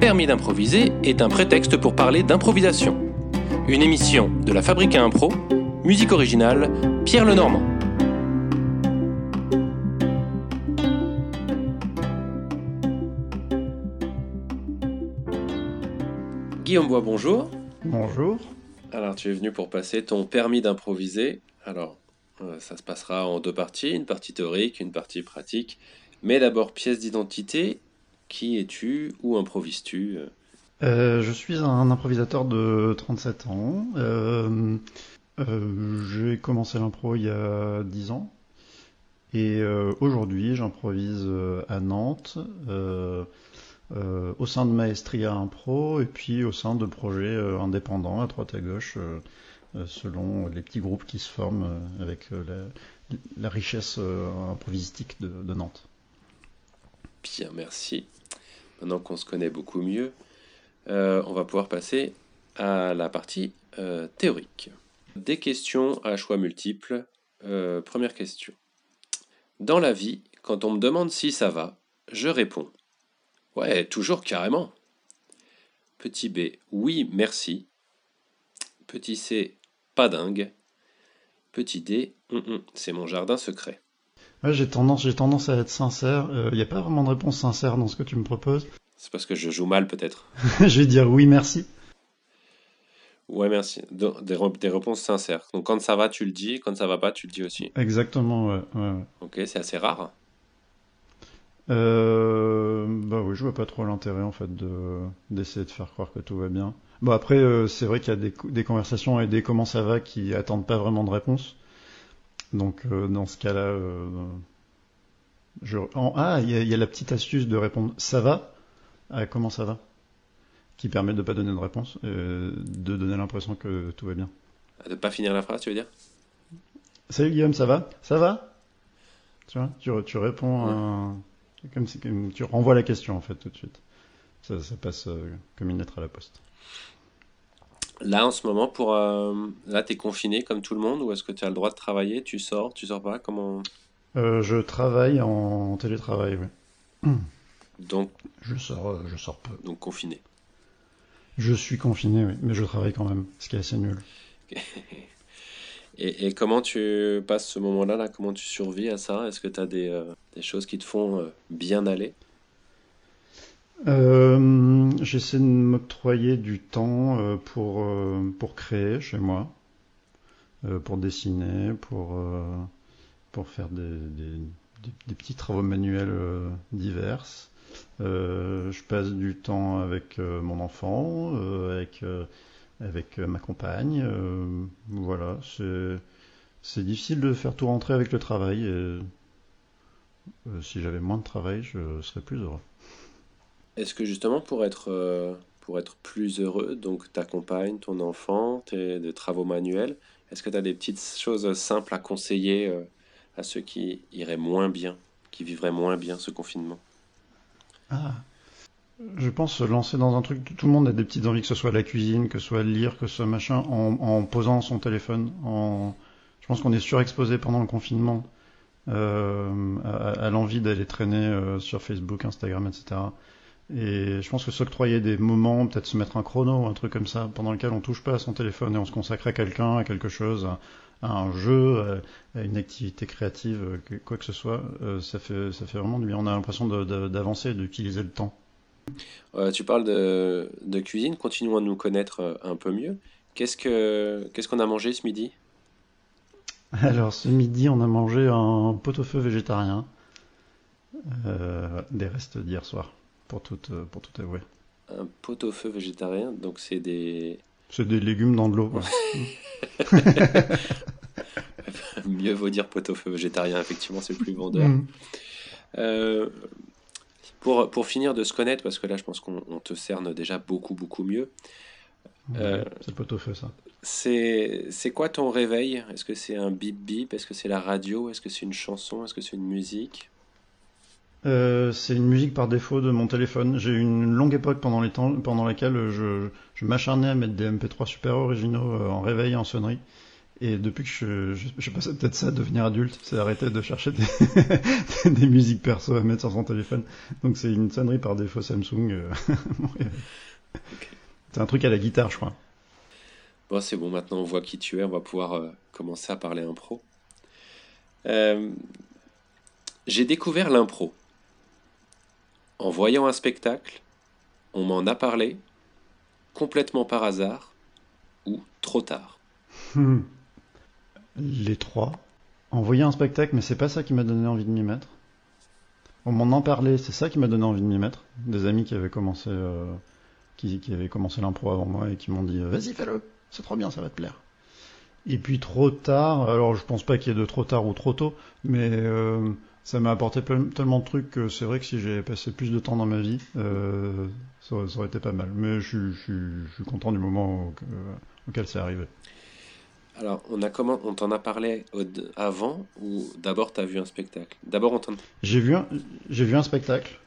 Permis d'improviser est un prétexte pour parler d'improvisation. Une émission de la Fabrique à Impro, musique originale, Pierre Lenormand. Guillaume Bois, bonjour. Bonjour. Alors, tu es venu pour passer ton permis d'improviser. Alors, ça se passera en deux parties, une partie théorique, une partie pratique. Mais d'abord, pièce d'identité. Qui es-tu Où improvises-tu Euh, je suis un improvisateur de 37 ans. Euh, euh, j'ai commencé l'impro il y a 10 ans. Et euh, aujourd'hui, j'improvise euh, à Nantes, euh, euh, au sein de Maestria Impro, et puis au sein de projets euh, indépendants à droite à gauche, euh, euh, selon les petits groupes qui se forment euh, avec euh, la, richesse euh, improvisistique de, Nantes. Bien, merci. Maintenant qu'on se connaît beaucoup mieux, euh, on va pouvoir passer à la partie euh, théorique. Des questions à choix multiples. Euh, première question. Dans la vie, quand on me demande si ça va, je réponds. Ouais, toujours carrément. Petit B, oui, merci. Petit C, pas dingue. Petit D, hum, hum, c'est mon jardin secret. Ouais, j'ai tendance, j'ai tendance à être sincère. Il n'y a pas vraiment de réponse sincère dans ce que tu me proposes. C'est parce que je joue mal peut-être. je vais dire oui, merci. Ouais, merci. De- Des, des réponses sincères. Donc quand ça va, tu le dis. Quand ça va pas, tu le dis aussi. Exactement, ouais. ouais, ouais. Ok, c'est assez rare. Euh, bah oui, je vois pas trop l'intérêt en fait de d'essayer de faire croire que tout va bien. Bon après, euh, c'est vrai qu'il y a des, co- des conversations et des comment ça va qui attendent pas vraiment de réponse. Donc euh, dans ce cas-là, euh, je... en- ah, il y a, il y a la petite astuce de répondre ça va à comment ça va, qui permet de pas donner de réponse, euh, de donner l'impression que tout va bien. De pas finir la phrase, tu veux dire? Salut Guillaume, ça va? Ça va? Tu vois, tu, tu réponds Ouais. à- comme si comme tu renvoies la question en fait tout de suite. Ça, ça passe euh, comme une lettre à la poste. Là, en ce moment, pour euh, là, t'es confiné comme tout le monde, ou est-ce que tu as le droit de travailler? Tu sors, tu sors pas? Comment? Euh, je travaille en télétravail, oui. Donc, Je sors, euh, je sors peu. donc confiné. Je suis confiné, oui, mais je travaille quand même, ce qui est assez nul. Et, comment tu passes ce moment-là là? Comment tu survis à ça? Est-ce que tu as des, euh, des choses qui te font euh, bien aller? Euh, j'essaie de m'octroyer du temps pour, pour créer chez moi, pour dessiner, pour, pour faire des, petits travaux manuels divers. Je passe du temps avec mon enfant, avec, avec euh, ma compagne. euh, voilà, c'est, difficile de faire tout rentrer avec le travail. Et, euh, si j'avais moins de travail, je serais plus heureux. Est-ce que justement, pour être, euh, pour être plus heureux, donc ta compagne, ton enfant, tes des travaux manuels, est-ce que tu as des petites choses simples à conseiller à ceux qui iraient moins bien, qui vivraient moins bien ce confinement? Ah. Je pense se lancer dans un truc. Tout le monde a des petites envies, que ce soit la cuisine, que ce soit lire, que ce soit machin, en, en posant son téléphone. En... Je pense qu'on est surexposé pendant le confinement euh, à, l'envie d'aller traîner euh, sur Facebook, Instagram, etc. Et je pense que s'octroyer des moments, peut-être se mettre un chrono, un truc comme ça, pendant lequel on touche pas à son téléphone et on se consacre à quelqu'un, à quelque chose, à, un jeu, à, une activité créative, quoi que ce soit, euh, ça fait ça fait vraiment du bien. On a l'impression d'avancer, d'utiliser le temps. Euh, tu parles de, de cuisine, continuons à nous connaître euh, un peu mieux. Qu'est-ce que qu'est-ce qu'on a mangé ce midi? Alors, ce midi, on a mangé un pot-au-feu végétarien, euh, des restes d'hier soir, pour tout, pour tout avouer. Un pot-au-feu végétarien, donc c'est des... C'est des légumes dans de l'eau. Mieux vaut dire pot-au-feu végétarien, effectivement, c'est plus vendeur. Mm. Euh, pour, pour finir de se connaître, parce que là, je pense qu'on on te cerne déjà beaucoup, beaucoup mieux. Euh, C'est le pot-au-feu, ça. C'est c'est quoi ton réveil? Est-ce que c'est un bip bip? Est-ce que c'est la radio? Est-ce que c'est une chanson? Est-ce que c'est une musique? Euh, c'est une musique par défaut de mon téléphone. J'ai eu une longue époque pendant, les temps, pendant laquelle je, je m'acharnais à mettre des MP3 super originaux euh, en réveil et en sonnerie. Et depuis que je, je, je passais peut-être ça, devenir adulte, c'est arrêter de chercher des, des musiques perso à mettre sur son téléphone. Donc c'est une sonnerie par défaut Samsung. euh, C'est un truc à la guitare, je crois. Bon, c'est bon, maintenant on voit qui tu es, on va pouvoir euh, commencer à parler impro. Euh, J'ai découvert l'impro. En voyant un spectacle, on m'en a parlé, complètement par hasard, ou trop tard. Hmm. Les trois. Envoyer un spectacle, mais c'est pas ça qui m'a donné envie de m'y mettre. On m'en en parlait, c'est ça qui m'a donné envie de m'y mettre. Des amis qui avaient commencé, euh, qui, avaient commencé l'impro avant moi et qui m'ont dit euh, vas-y fais-le, c'est trop bien, ça va te plaire. Et puis trop tard, alors je pense pas qu'il y ait de trop tard ou trop tôt, mais euh, ça m'a apporté tellement de trucs que c'est vrai que si j'avais passé plus de temps dans ma vie, ça, aurait- été pas mal. Mais je, suis- content du moment au- auquel c'est arrivé. Alors, on, a comment, on t'en a parlé avant ou d'abord t'as vu un spectacle? D'abord on t'en... J'ai vu un, j'ai vu un spectacle.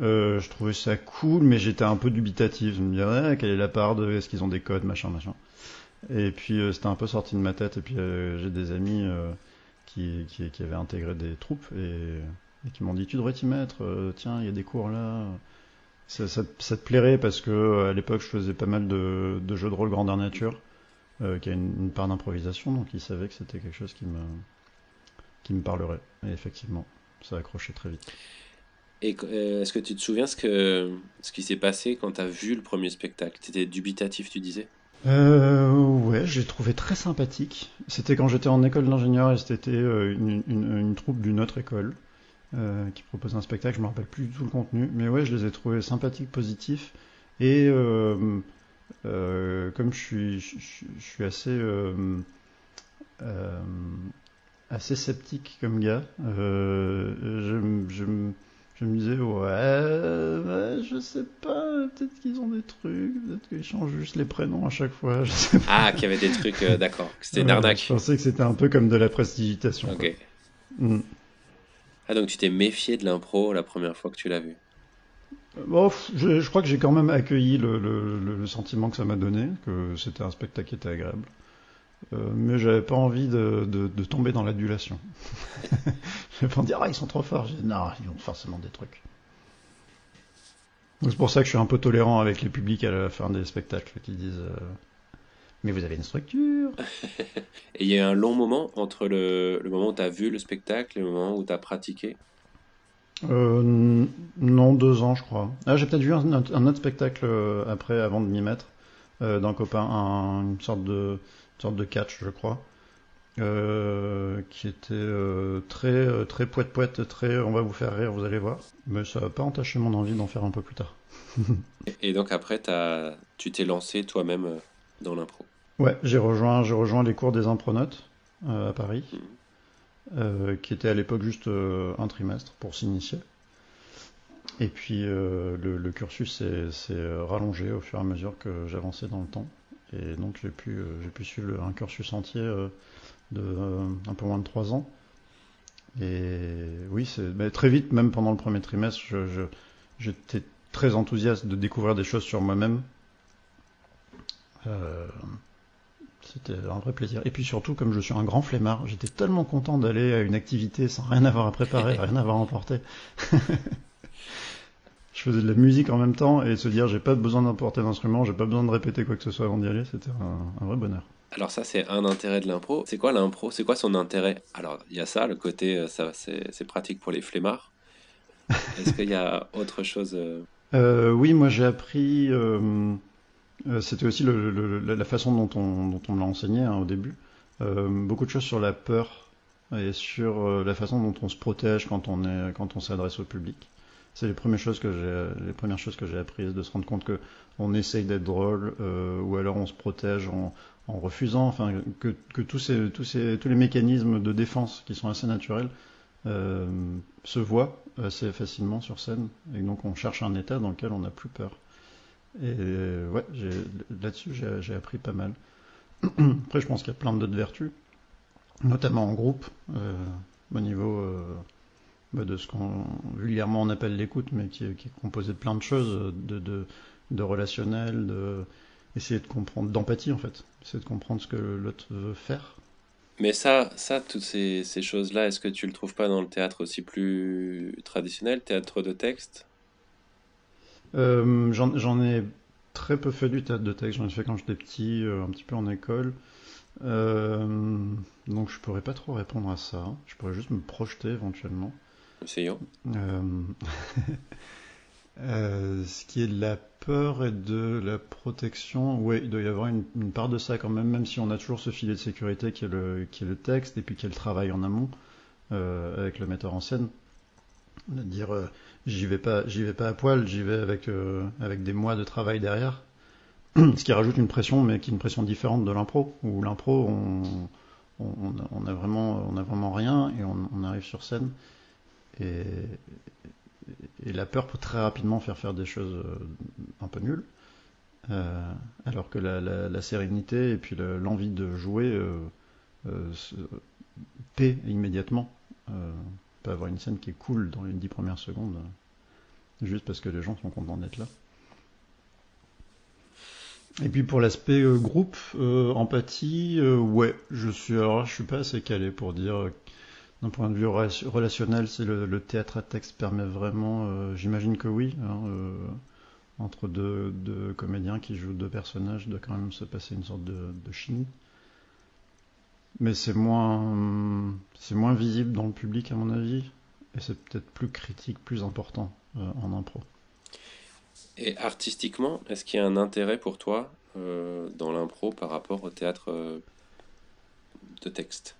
Euh, je trouvais ça cool, mais j'étais un peu dubitatif. Je me disais, quelle est la part de, est-ce qu'ils ont des codes, machin, machin. Et puis euh, c'était un peu sorti de ma tête. Et puis euh, j'ai des amis qui, avaient intégré des troupes et, qui m'ont dit, tu devrais t'y mettre. tiens, il y a des cours là. Ça, te plairait parce que à l'époque je faisais pas mal de, de jeux de rôle grandeur nature, euh, qui a une, une part d'improvisation, donc ils savaient que c'était quelque chose qui me, qui me parlerait. Et effectivement, ça a accroché très vite. Et euh, est-ce que tu te souviens ce, que, ce qui s'est passé quand t'as vu le premier spectacle? T'étais dubitatif, tu disais? Euh, ouais, j'ai trouvé très sympathique. C'était quand j'étais en école d'ingénieur et c'était euh, une, une, une troupe d'une autre école euh, qui proposait un spectacle. Je me rappelle plus du tout le contenu, mais ouais, je les ai trouvés sympathiques, positifs. Et euh, euh, comme je suis, je, je- je suis assez, euh, euh, assez sceptique comme gars, je, me- je, me- je me disais, ouais, ouais, je sais pas, peut-être qu'ils ont des trucs, peut-être qu'ils changent juste les prénoms à chaque fois, je sais pas. Ah, qu'il y avait des trucs, d'accord, que c'était une arnaque. Je pensais que c'était un peu comme de la prestidigitation. Ok. Mm. Ah, donc tu t'es méfié de l'impro la première fois que tu l'as vu? Je, je crois que j'ai quand même accueilli le, sentiment que ça m'a donné, que c'était un spectacle qui était agréable. Euh, mais j'avais pas envie de, tomber dans l'adulation. j'avais pas envie de dire, ah, ils sont trop forts. Non, ils ont forcément des trucs. C'est pour ça que je suis un peu tolérant avec les publics à la fin des spectacles qui disent, euh, mais vous avez une structure. Et il y a un long moment entre le, le moment où t'as vu le spectacle et le moment où t'as pratiqué? Euh, non, deux ans, je crois. Ah, j'ai peut-être vu un, autre- un autre spectacle euh, après, avant de m'y mettre, euh, d'un copain, un- une sorte de, une sorte de catch, je crois, euh, qui était très, très poète poète, très, on va vous faire rire, vous allez voir. Mais ça n'a pas entaché mon envie d'en faire un peu plus tard. Et donc après, tu t'es lancé toi-même dans l'impro? Ouais, j'ai rejoint, j'ai rejoint les cours des impronautes à Paris, Mhm. Euh, qui était à l'époque juste euh, un trimestre pour s'initier. Et puis euh, le, cursus s'est rallongé au fur et à mesure que j'avançais dans le temps. Et donc j'ai pu, pu suivre un cursus entier de un peu moins de trois ans. Et oui, très vite, même pendant le premier trimestre, j'étais très enthousiaste de découvrir des choses sur moi-même. C'était un vrai plaisir. Et puis surtout, comme je suis un grand flemmard, j'étais tellement content d'aller à une activité sans rien avoir à préparer, rien avoir à emporter. je faisais de la musique en même temps et se dire j'ai pas besoin d'emporter d'instrument, j'ai pas besoin de répéter quoi que ce soit avant d'y aller, c'était un, un vrai bonheur. Alors ça, c'est un intérêt de l'impro. C'est quoi l'impro? C'est quoi son intérêt? Alors, il y a ça, le côté, euh, ça, c'est, c'est pratique pour les flemmards. Est-ce qu'il y a autre chose euh, Euh, oui, moi j'ai appris. euh, C'était aussi la façon dont on, me l'a enseigné hein, au début. Euh, beaucoup de choses sur la peur et sur euh, la façon dont on se protège quand on s'adresse au public. C'est les premières choses que j'ai les premières choses apprises de se rendre compte que on essaye d'être drôle euh, ou alors on se protège en, refusant. Enfin que, tous les mécanismes de défense qui sont assez naturels euh, se voient assez facilement sur scène et donc on cherche un état dans lequel on n'a plus peur. Et euh, ouais, là-dessus j'ai appris pas mal. Après, je pense qu'il y a plein d'autres vertus, notamment en groupe, euh, au niveau euh, bah, de ce qu'on vulgairement on appelle l'écoute, mais qui, est- composé de plein de choses, de, de, relationnel, de, de comprendre, d'empathie en fait, essayer de comprendre ce que l'autre veut faire. Mais ça, ça toutes ces, ces choses-là, est-ce que tu le trouves pas dans le théâtre aussi plus traditionnel, théâtre de texte? Euh, J'en ai très peu fait du théâtre de texte, j'en ai fait quand j'étais petit, euh, un petit peu en école. Euh, donc je pourrais pas trop répondre à ça. Je pourrais juste me projeter éventuellement. Essayons. ce qui est de la peur et de la protection, oui, il doit y avoir une, part de ça quand même, même si on a toujours ce filet de sécurité qui est le, qui est le texte et puis qui est le travail en amont euh, avec le metteur en scène. De dire, euh, j'y vais pas, j'y vais pas à poil, j'y vais avec euh, des mois de travail derrière, ce qui rajoute une pression, mais qui est une pression différente de l'impro, où l'impro, on, a vraiment, on vraiment rien et on, arrive sur scène et, la peur peut très rapidement faire faire des choses euh, un peu nulles. Alors que la, sérénité et puis l'envie de jouer paient immédiatement. Peut avoir une scène qui est cool dans les dix premières secondes, juste parce que les gens sont contents d'être là. Et puis pour l'aspect groupe, empathie, ouais, je suis alors je suis pas assez calé pour dire d'un point de vue relationnel, c'est le, théâtre à texte permet vraiment, euh, j'imagine que oui, hein, euh, entre deux, comédiens qui jouent deux personnages, doit quand même se passer une sorte de, chimie. Mais c'est moins, c'est moins visible dans le public à mon avis, et c'est peut-être plus critique, plus important euh, en impro. Et artistiquement, est-ce qu'il y a un intérêt pour toi dans l'impro par rapport au théâtre de texte?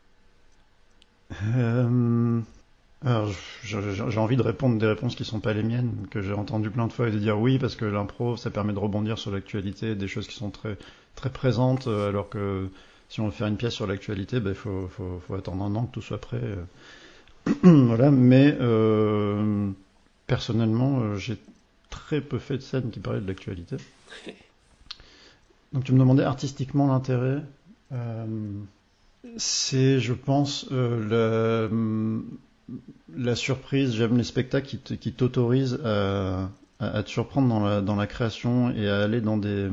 Euh, alors, j'ai envie de répondre des réponses qui sont pas les miennes, que j'ai entendu plein de fois et de dire oui parce que l'impro ça permet de rebondir sur l'actualité, des choses qui sont très très présentes, euh, alors que si on veut faire une pièce sur l'actualité, il ben, faut, faut, faut, attendre un an que tout soit prêt. Euh. voilà, mais euh, personnellement, j'ai très peu fait de scènes qui parlaient de l'actualité. Donc tu me demandais artistiquement l'intérêt. Euh, c'est, je pense, euh, la, surprise. J'aime les spectacles qui, t'autorisent à, te surprendre dans la, création et à aller dans des,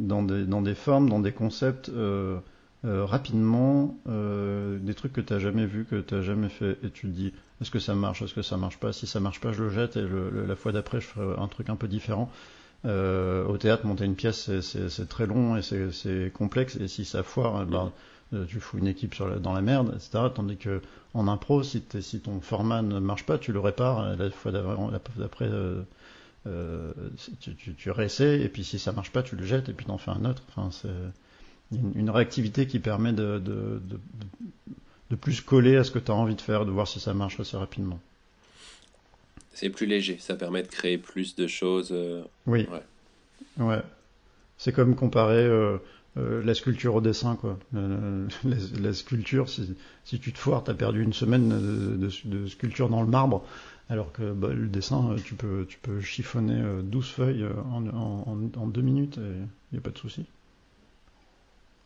dans des, formes, dans des concepts euh, euh, rapidement, des trucs que tu n'as jamais vu, que tu n'as jamais fait, et tu te dis est-ce que ça marche, est-ce que ça marche pas Si ça marche pas, je le jette et la fois d'après, je ferai un truc un peu différent. au théâtre, monter une pièce, c'est très long et c'est complexe. Et si ça foire, ben, euh, tu fous une équipe dans la merde, etc. Tandis que en impro, si, si ton format ne marche pas, tu le répares la fois d'après. Euh, euh, tu, tu, et puis si ça marche pas, tu le jettes, et puis t'en fais un autre. Enfin, c'est une, une, réactivité qui permet de, de, de, de plus coller à ce que tu as envie de faire, de voir si ça marche assez rapidement. C'est plus léger, ça permet de créer plus de choses. Oui. Ouais. ouais. C'est comme comparer euh, la sculpture au dessin, quoi. la, sculpture, si, si, tu te foires, t'as perdu une semaine de, sculpture dans le marbre, alors que bah, le dessin, euh, tu peux, tu peux chiffonner 12 euh, feuilles en, deux minutes, et il n'y a pas de souci.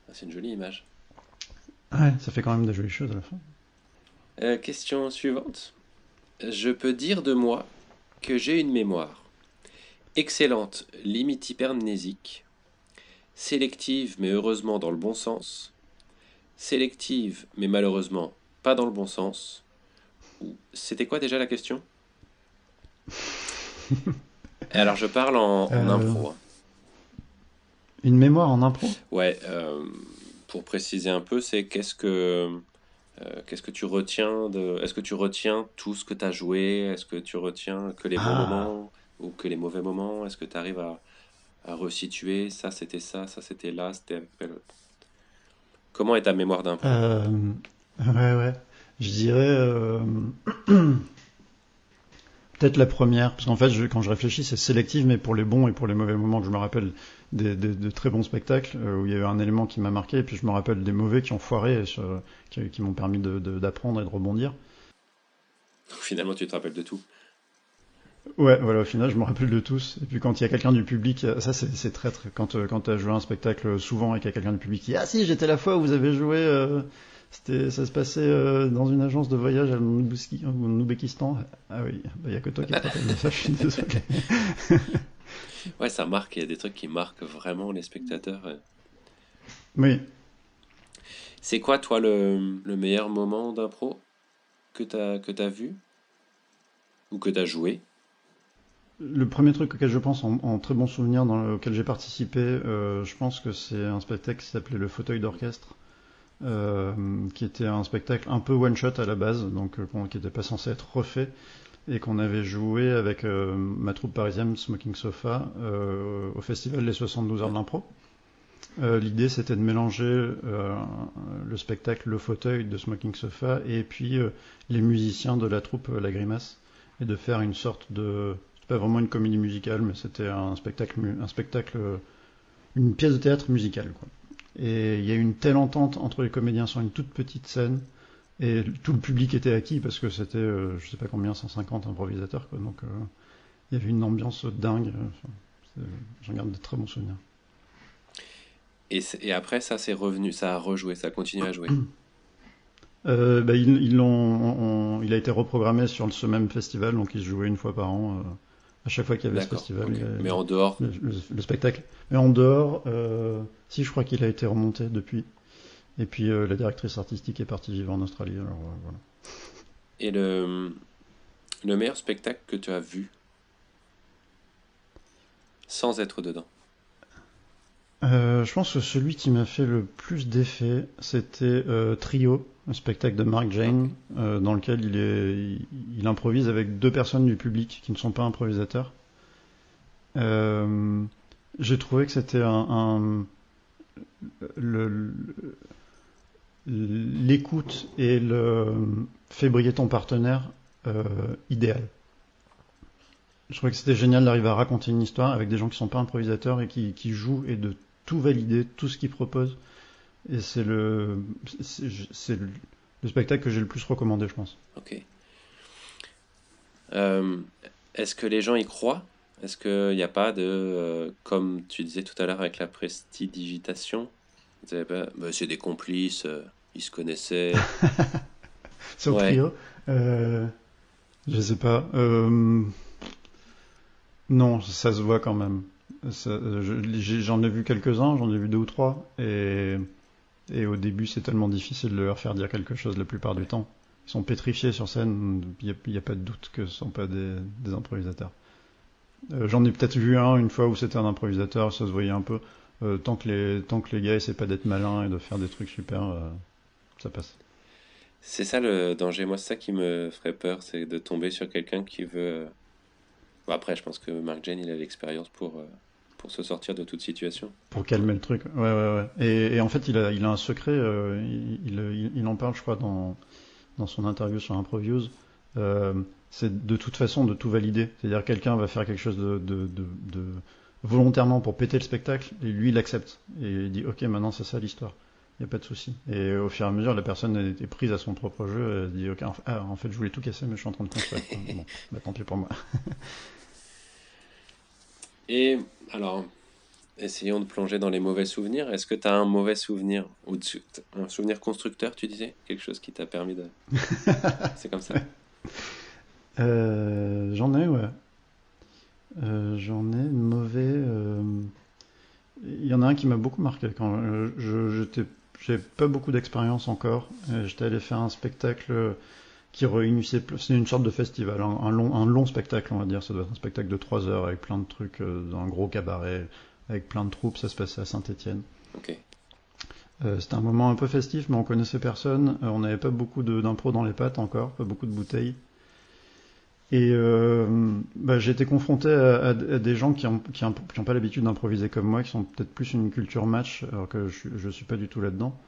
Ah, c'est une jolie image. Ouais, ça fait quand même des jolies choses à la fin. question suivante. Je peux dire de moi que j'ai une mémoire excellente, limite hypermnésique, sélective mais heureusement dans le bon sens, sélective mais malheureusement pas dans le bon sens. C'était quoi déjà la question? Alors je parle en, euh, impro. Hein. Une mémoire en impro? Ouais, euh, pour préciser un peu, c'est qu'est-ce que euh, qu'est-ce que tu retiens de Est-ce que tu retiens tout ce que tu as joué? Est-ce que tu retiens que les bons ah. moments ou que les mauvais moments? Est-ce que tu arrives à, à resituer, ça c'était ça, ça c'était là, c'était Comment est ta mémoire euh, Ouais, ouais. Je dirais peut-être la première, parce qu'en fait, quand je réfléchis, c'est sélectif, mais pour les bons et pour les mauvais moments, que je me rappelle des, de très bons spectacles euh, où il y a eu un élément qui m'a marqué, et puis je me rappelle des mauvais qui ont foiré, qui, qui m'ont permis d'apprendre et de rebondir. finalement, tu te rappelles de tout. Ouais, voilà, au final, je me rappelle de tous. Et puis quand il y a quelqu'un du public, ça c'est très très. Quand, euh, quand tu as joué un spectacle souvent et qu'il y a quelqu'un du public qui dit Ah si, j'étais la fois où vous avez joué, euh, c'était, ça se passait euh, dans une agence de voyage à Noubékistan. Ah oui, il bah, n'y a que toi qui te rappelles de ça, je suis désolé. Ouais, ça marque, il y a des trucs qui marquent vraiment les spectateurs. Oui. C'est quoi, toi, le, le meilleur moment d'impro que tu as, que as vu Ou que tu as joué? Le premier truc auquel je pense en, très bon souvenir, dans lequel j'ai participé, euh, je pense que c'est un spectacle qui s'appelait Le fauteuil d'orchestre. Euh, qui était un spectacle un peu one shot à la base, donc euh, qui n'était pas censé être refait, et qu'on avait joué avec ma troupe parisienne Smoking Sofa au festival Les 72 heures de l'impro. L'idée c'était de mélanger le spectacle Le fauteuil de Smoking Sofa et puis les musiciens de la troupe La Grimace et de faire une sorte de pas vraiment une comédie musicale mais c'était un spectacle un spectacle une pièce de théâtre musicale quoi. Et il y a eu une telle entente entre les comédiens sur une toute petite scène. Et tout le public était acquis parce que c'était, euh, je sais pas combien, 150 improvisateurs. Quoi. Donc euh, il y avait une ambiance dingue. J'en garde de très bons souvenirs. Et, et après, ça c'est revenu, ça a rejoué, ça a continué à jouer. Euh, bah, ils, l'ont, il a été reprogrammé sur ce même festival, donc il se jouait une fois par an à chaque fois qu'il y avait ce festival. Mais en dehors le, spectacle. Mais en dehors, euh, si je crois qu'il a été remonté depuis. Et puis euh, la directrice artistique est partie vivre en Australie. Alors, euh, voilà. Et le, le meilleur spectacle que tu as vu sans être dedans? Je pense que celui qui m'a fait le plus d'effet, c'était Trio un spectacle de Mark Jane euh, dans lequel il, est, il, improvise avec deux personnes du public qui ne sont pas improvisateurs. Euh, j'ai trouvé que c'était un, l'écoute et le fait briller ton partenaire euh, idéal. Je trouvais que c'était génial d'arriver à raconter une histoire avec des gens qui ne sont pas improvisateurs et qui, qui jouent et de tout valider, tout ce qu'ils proposent et c'est le, c'est le, spectacle que j'ai le plus recommandé, je pense. Ok. Euh, est-ce que les gens y croient? Est-ce qu'il n'y a pas de, euh, comme tu disais tout à l'heure avec la prestidigitation, bah, c'est des complices, euh, ils se connaissaient. c'est au trio. je sais pas. Non, ça se voit quand même. J'en ai vu quelques-uns, j'en ai vu deux ou trois, et et au début, c'est tellement difficile de leur faire dire quelque chose la plupart du temps. Ils sont pétrifiés sur scène, il n'y a, pas de doute que ce ne sont pas des, improvisateurs. Euh, j'en ai peut-être vu un une fois où c'était un improvisateur, ça se voyait un peu. Euh, tant, que les, tant que les gars essaient pas d'être malins et de faire des trucs super, euh, ça passe. C'est ça le danger. Moi, c'est ça qui me ferait peur, c'est de tomber sur quelqu'un qui veut. après, je pense que Mark Jane, il a l'expérience pour pour se sortir de toute situation. Pour calmer le truc. Ouais, ouais, ouais. Et, en fait, il a, un secret. Euh, il, en parle, je crois, dans, dans son interview sur Improviews. Euh, c'est de toute façon de tout valider. C'est-à-dire quelqu'un va faire quelque chose de, de, de, volontairement pour péter le spectacle, et lui, il accepte. Et il dit, ok, maintenant c'est ça l'histoire. Il n'y a pas de souci. Et au fur et à mesure, la personne est prise à son propre jeu. Elle dit, ok, ah, en fait, je voulais tout casser, mais je suis en train de construire. bon, bah, tant pis pour moi. Et alors, essayons de plonger dans les mauvais souvenirs. Est-ce que tu as un mauvais souvenir ou un souvenir constructeur, tu disais? Quelque chose qui t'a permis de. C'est comme ça euh, J'en ai, ouais. Euh, j'en ai mauvais. Euh, il y en a un qui m'a beaucoup marqué quand je j'étais j'ai pas beaucoup d'expérience encore. J'étais allé faire un spectacle qui réunissait, c'est une sorte de festival, un, long, un long spectacle, on va dire. Ça doit être un spectacle de 3 heures avec plein de trucs euh, dans un gros cabaret, avec plein de troupes. Ça se passait à Saint-Etienne. Euh, c'était un moment un peu festif, mais on connaissait personne. Euh, on n'avait pas beaucoup d'impro dans les pattes encore, pas beaucoup de bouteilles. Et bah, j'ai été confronté à, des gens qui n'ont qui, qui pas l'habitude d'improviser comme moi, qui sont peut-être plus une culture match, alors que je ne suis pas du tout là-dedans.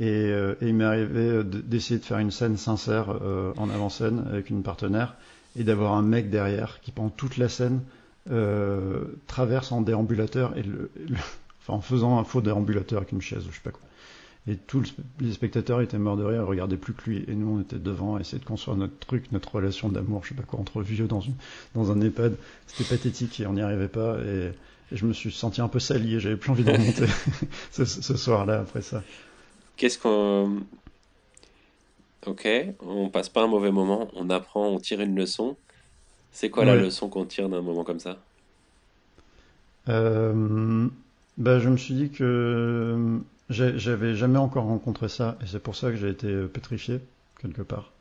Euh, et, il m'est arrivé d'essayer de faire une scène sincère euh, en avant-scène avec une partenaire et d'avoir un mec derrière qui pendant toute la scène euh, traverse en déambulateur et le, enfin en faisant un faux déambulateur avec une chaise ou je sais pas quoi. Et tous les spectateurs étaient morts de rire, ils regardaient plus que lui. Et nous, on était devant à essayer de construire notre truc, notre relation d'amour, je sais pas quoi, entre vieux dans, une, dans un EHPAD. C'était pathétique et on n'y arrivait pas. Et, je me suis senti un peu sali et j'avais plus envie de remonter ce soir-là après ça. Qu'est-ce qu'on. Ok, on passe pas un mauvais moment, on apprend, on tire une leçon. C'est quoi la leçon qu'on tire d'un moment comme ça? Euh, bah, je me suis dit que j'avais jamais encore rencontré ça, et c'est pour ça que j'ai été pétrifié, quelque part.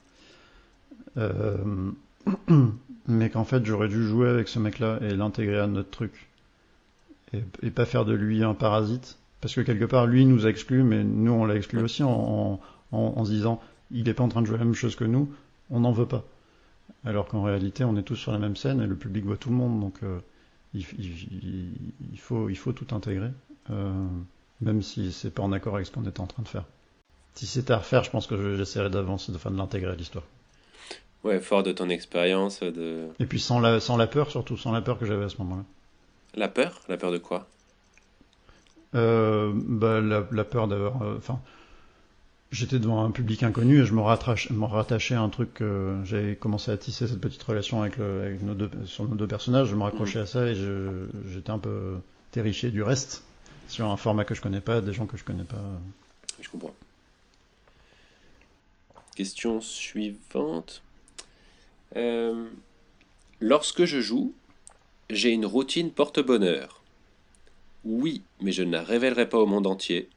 mais qu'en fait, j'aurais dû jouer avec ce mec-là et l'intégrer à notre truc. Et, pas faire de lui un parasite. Parce que quelque part, lui nous a exclus, mais nous, on l'a exclu aussi en, en, se disant, il n'est pas en train de jouer la même chose que nous, on n'en veut pas. Alors qu'en réalité, on est tous sur la même scène et le public voit tout le monde, donc euh, il, faut, il faut tout intégrer, euh, même si c'est pas en accord avec ce qu'on était en train de faire. Si c'était à refaire, je pense que j'essaierais d'avancer, de, de l'intégrer à l'histoire. Ouais, fort de ton expérience. De... Et puis sans la, sans la peur, surtout, sans la peur que j'avais à ce moment-là. La peur? La peur de quoi? Euh, bah, la, peur d'avoir. Enfin, j'étais devant un public inconnu et je me, rattachais à un truc que j'avais commencé à tisser cette petite relation avec, nos deux, sur nos deux personnages. Je me raccrochais à ça et j'étais un peu terrifié du reste sur un format que je connais pas, des gens que je connais pas. Je comprends. Question suivante. Euh, lorsque je joue, j'ai une routine porte-bonheur. Oui, mais je ne la révélerai pas au monde entier.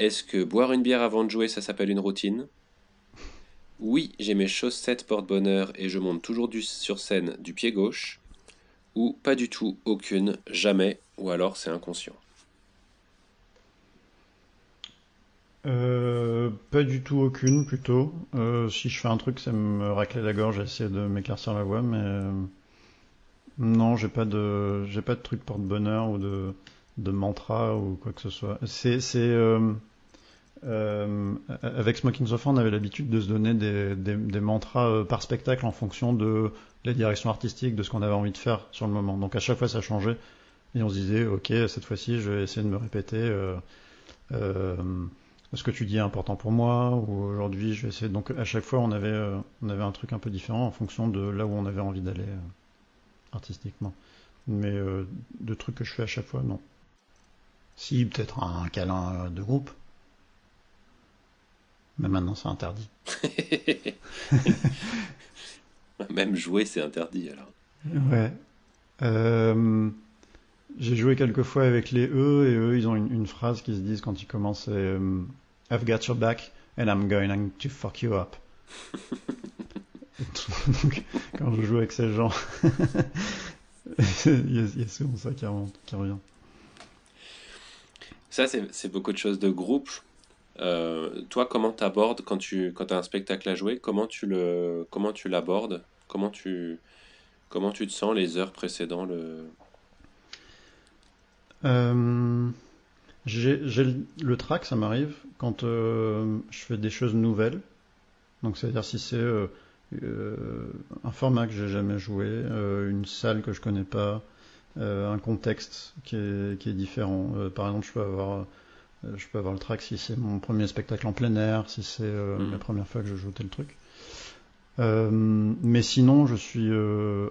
Est-ce que boire une bière avant de jouer, ça s'appelle une routine? Oui, j'ai mes chaussettes porte-bonheur et je monte toujours sur scène du pied gauche. Ou pas du tout, aucune, jamais, ou alors c'est inconscient. Euh, pas du tout aucune plutôt. Euh, si je fais un truc, ça me racler la gorge, j'essaie de m'éclaircir la voix, mais euh, non, j'ai pas de j'ai pas de truc porte-bonheur ou de de mantra ou quoi que ce soit. C'est c'est euh, avec Smoking Sofa, on avait l'habitude de se donner des, des, mantras euh, par spectacle en fonction de la direction artistique, de ce qu'on avait envie de faire sur le moment. Donc à chaque fois, ça changeait. Et on se disait, ok, cette fois-ci, je vais essayer de me répéter euh, euh, ce que tu dis est important pour moi, ou aujourd'hui, je vais essayer. Donc à chaque fois, on avait, euh, on avait un truc un peu différent en fonction de là où on avait envie d'aller artistiquement. Mais de trucs que je fais à chaque fois, non. Si, peut-être un câlin de groupe. Mais maintenant, c'est interdit. Même jouer, c'est interdit alors. Ouais. Euh, j'ai joué quelques fois avec les E et eux, ils ont une, phrase qui se disent quand ils commencent euh, I've got your back and I'm going to fuck you up. Donc, quand je joue avec ces gens, il y, a souvent ça qui, qui revient. Ça, c'est beaucoup de choses de groupe. Euh, toi, comment t'abordes quand tu quand as un spectacle à jouer Comment tu le comment tu l'abordes? Comment tu comment tu te sens les heures précédant le euh, J'ai le, track, ça m'arrive quand euh, je fais des choses nouvelles. Donc, c'est-à-dire si c'est un format que j'ai jamais joué, une salle que je connais pas, un contexte qui est, qui est différent. par exemple, je peux avoir euh, je peux avoir le track si c'est mon premier spectacle en plein air, si c'est euh, mm. la première fois que je joue tel truc. Euh, mais sinon, je suis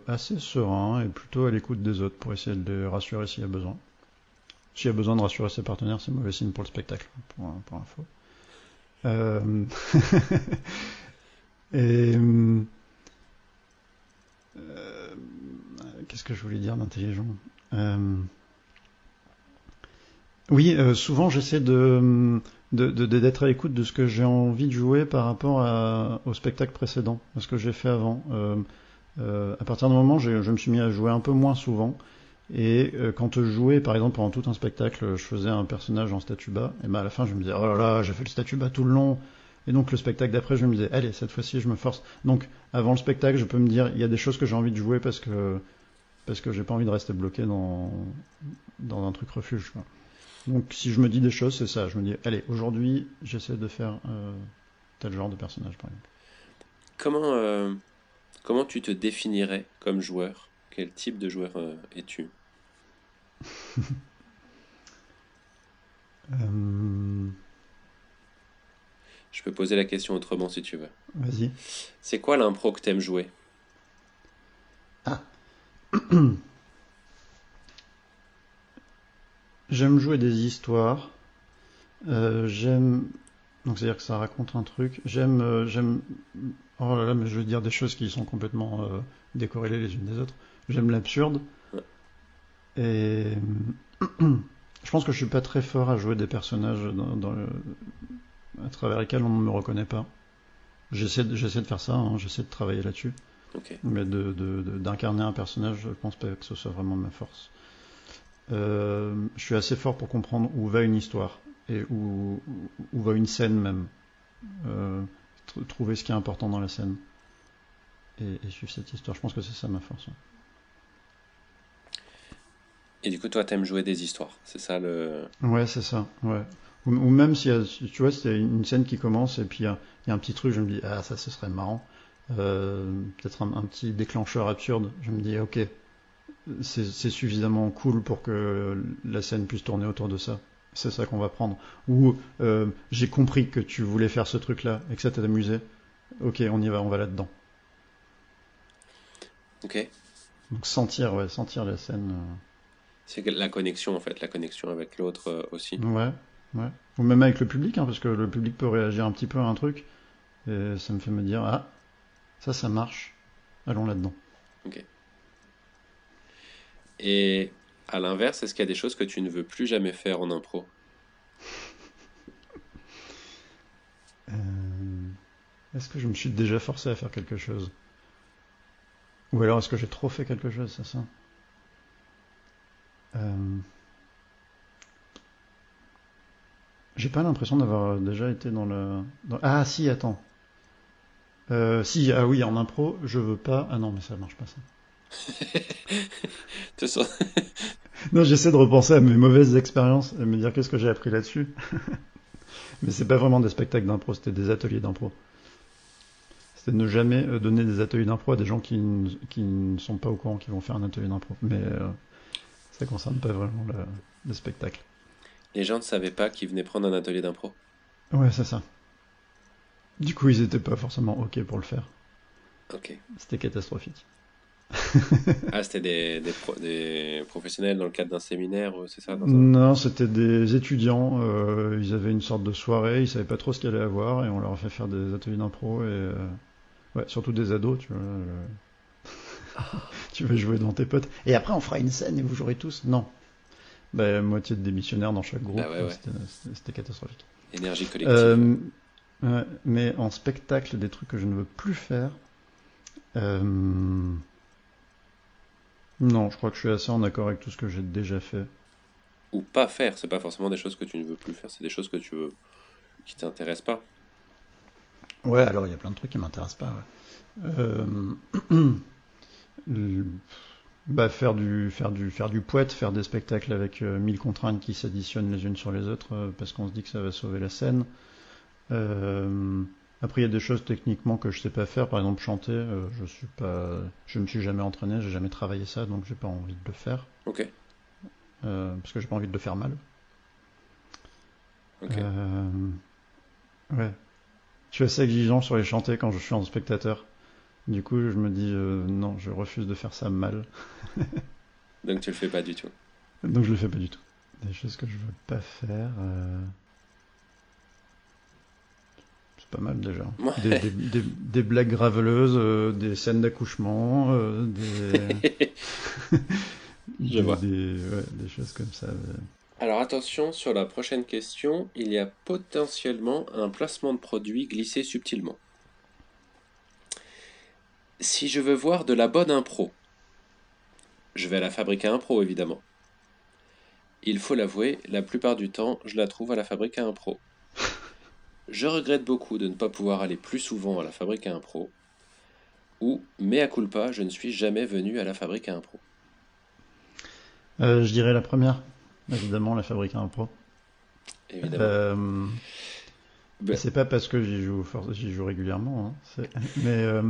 assez serein et plutôt à l'écoute des autres pour essayer de les rassurer s'il y a besoin. S'il y a besoin de rassurer ses partenaires, c'est mauvais signe pour le spectacle, pour, pour info. et qu'est-ce que je voulais dire d'intelligent? Oui, euh, souvent j'essaie de d'être à l'écoute de ce que j'ai envie de jouer par rapport à, au spectacle précédent, à ce que j'ai fait avant. Euh, euh, à partir d'un moment, je me suis mis à jouer un peu moins souvent. Et quand je jouais, par exemple, pendant tout un spectacle, je faisais un personnage en statue bas, et ben à la fin, je me disais, oh là là, j'ai fait le statue bas tout le long. Et donc le spectacle d'après, je me disais, allez, cette fois-ci, je me force. Donc avant le spectacle, je peux me dire, il y a des choses que j'ai envie de jouer parce que parce que j'ai pas envie de rester bloqué dans dans un truc refuge. Quoi. Donc si je me dis des choses, c'est ça. Je me dis, allez, aujourd'hui, j'essaie de faire euh, tel genre de personnage, par exemple. Comment, euh, comment tu te définirais comme joueur? Quel type de joueur euh, es-tu? Je peux poser la question autrement si tu veux. Vas-y. C'est quoi l'impro que t'aimes jouer? Ah J'aime jouer des histoires. Euh, j'aime. Donc, c'est-à-dire que ça raconte un truc. J'aime. Euh, j'aime. Oh là là, mais je veux dire des choses qui sont complètement euh, décorrélées les unes des autres. J'aime l'absurde. Et je pense que je suis pas très fort à jouer des personnages dans, à travers lesquels on ne me reconnaît pas. J'essaie de, j'essaie de faire ça, hein, j'essaie de travailler là-dessus. Mais d'incarner un personnage, je pense pas que ce soit vraiment ma force. Euh, je suis assez fort pour comprendre où va une histoire et où, où va une scène même. Euh, trouver ce qui est important dans la scène et, suivre cette histoire. Je pense que c'est ça ma force. Et du coup, toi, t'aimes jouer des histoires, c'est ça le. Ouais, c'est ça, ouais. Ou, même si, tu vois, a une scène qui commence et puis il y, a, un petit truc, je me dis, ah, ça, ce serait marrant. Euh, peut-être un, petit déclencheur absurde. Je me dis, ok, c'est suffisamment cool pour que la scène puisse tourner autour de ça. C'est ça qu'on va prendre. Ou euh, j'ai compris que tu voulais faire ce truc-là et que ça t'a amusé. Ok, on y va, on va là-dedans. Ok. Donc sentir, ouais, sentir la scène. Euh. C'est la connexion en fait, la connexion avec l'autre euh, aussi. Ouais, ouais. Ou même avec le public, hein, parce que le public peut réagir un petit peu à un truc. Et ça me fait me dire, ah, ça, ça marche. Allons là-dedans. Ok. Et à l'inverse, est-ce qu'il y a des choses que tu ne veux plus jamais faire en impro? Euh, Est-ce que je me suis déjà forcé à faire quelque chose? Ou alors est-ce que j'ai trop fait quelque chose, c'est ça? Euh, J'ai pas l'impression d'avoir déjà été dans le... Ah si, attends. Euh, si, ah oui, en impro, je veux pas... Ah non, mais ça marche pas ça. non, j'essaie de repenser à mes mauvaises expériences et me dire qu'est-ce que j'ai appris là-dessus. Mais c'est pas vraiment des spectacles d'impro, c'était des ateliers d'impro. C'était ne jamais euh, donner des ateliers d'impro à des gens qui, ne sont pas au courant qu'ils vont faire un atelier d'impro. Mais euh, ça concerne pas vraiment le, spectacle. Les gens ne savaient pas qu'ils venaient prendre un atelier d'impro Ouais, c'est ça. Du coup, ils étaient pas forcément OK pour le faire. Ok. C'était catastrophique. ah, c'était des, des, professionnels dans le cadre d'un séminaire, euh, c'est ça Non, c'était des étudiants. Euh, ils avaient une sorte de soirée, ils savaient pas trop ce qu'il allait avoir et on leur a fait faire des ateliers d'impro et euh, ouais, surtout des ados, tu vois. tu veux jouer dans tes potes. Et après, on fera une scène et vous jouerez tous? Non. Bah, moitié de démissionnaires dans chaque groupe. Ah c'était catastrophique. Énergie collective. mais en spectacle, des trucs que je ne veux plus faire. Euh, non, je crois que je suis assez en accord avec tout ce que j'ai déjà fait. Ou pas faire, c'est pas forcément des choses que tu ne veux plus faire, c'est des choses que tu veux qui t'intéressent pas. Ouais, alors il y a plein de trucs qui m'intéressent pas. Euh, bah, faire du faire du faire du poète, faire des spectacles avec euh, mille contraintes qui s'additionnent les unes sur les autres euh, parce qu'on se dit que ça va sauver la scène. Après, il y a des choses techniquement que je sais pas faire. Par exemple, chanter, euh, je suis pas, je me suis jamais entraîné, j'ai jamais travaillé ça, donc j'ai pas envie de le faire. Ok. Euh, parce que j'ai pas envie de le faire mal. Ok. Euh, ouais. Je suis assez exigeant sur les chanter quand je suis en spectateur. Du coup, je me dis non, je refuse de faire ça mal. donc tu le fais pas du tout. Donc je le fais pas du tout. Des choses que je veux pas faire pas mal déjà. Des, blagues graveleuses, euh, des scènes d'accouchement, euh, des... Je vois. Des, choses comme ça. Alors attention, sur la prochaine question, il y a potentiellement un placement de produit glissé subtilement. Si je veux voir de la bonne impro, je vais à la fabrique à impro évidemment. Il faut l'avouer, la plupart du temps, je la trouve à la fabrique à impro. Je regrette beaucoup de ne pas pouvoir aller plus souvent à la fabrique à impro. Ou, mea culpa, je ne suis jamais venu à la fabrique à impro. Euh, je dirais la première, évidemment, la fabrique à impro. Évidemment. Euh, ben. C'est pas parce que j'y joue, j'y joue régulièrement, hein, mais euh,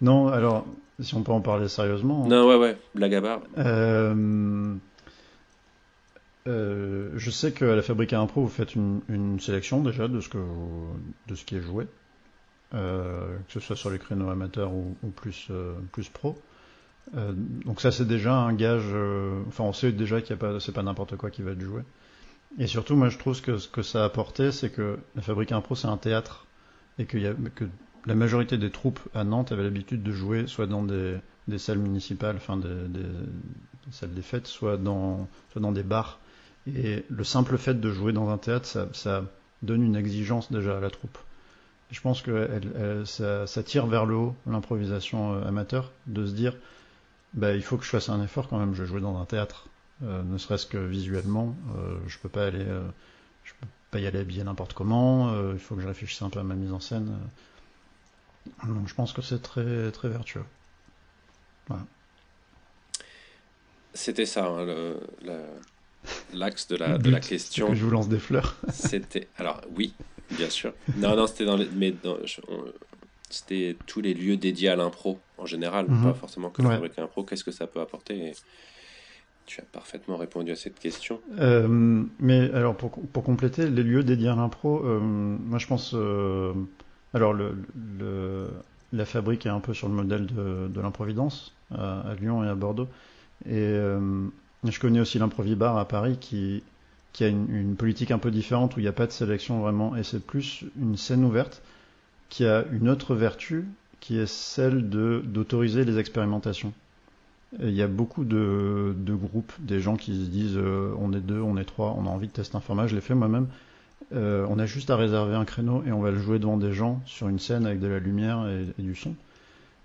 non. Alors, si on peut en parler sérieusement. Hein. Non, ouais, ouais, blague à barre. Euh, euh, je sais qu'à la Fabrique à Impro, vous faites une, sélection déjà de ce, que de ce qui est joué, que ce soit sur les créneaux amateurs ou, plus, euh, plus pro. donc ça c'est déjà un gage, enfin on sait déjà qu'il n'y a pas, c'est pas n'importe quoi qui va être joué. Et surtout moi je trouve que ce que ça a apporté c'est que la Fabrique Impro c'est un théâtre et que, la majorité des troupes à Nantes avaient l'habitude de jouer soit dans des, salles municipales, enfin des, salle des fêtes, soit dans, soit dans des bars. Et le simple fait de jouer dans un théâtre, ça, donne une exigence déjà à la troupe. je pense que ça, tire vers le haut l'improvisation euh, amateur, de se dire, bah, il faut que je fasse un effort quand même, je vais jouer dans un théâtre. Euh, ne serait-ce que visuellement, euh, je peux pas aller, euh, je peux pas y aller habillé n'importe comment. Il faut que je réfléchisse un peu à ma mise en scène. Donc je pense que c'est très très vertueux. Voilà. C'était ça, hein, l'axe de la, de la question. Que je vous lance des fleurs. c'était. Alors, oui, bien sûr. Non, non, c'était dans les. Mais c'était tous les lieux dédiés à l'impro en général, mm -hmm. pas forcément que ouais. fabriquer un pro. Qu'est-ce que ça peut apporter et Tu as parfaitement répondu à cette question. Euh, mais alors, pour, compléter, les lieux dédiés à l'impro, euh, moi je pense. Euh, alors, la fabrique est un peu sur le modèle de, de l'improvidence à, Lyon et à Bordeaux. Et je connais aussi l'improvibar à Paris qui, qui a une, une, politique un peu différente où il n'y a pas de sélection vraiment et c'est plus une scène ouverte qui a une autre vertu qui est celle d'autoriser les expérimentations. Il y a beaucoup de, groupes, des gens qui se disent euh, on est deux, on est trois, on a envie de tester un format, je l'ai fait moi-même. Euh, on a juste à réserver un créneau et on va le jouer devant des gens sur une scène avec de la lumière et, du son.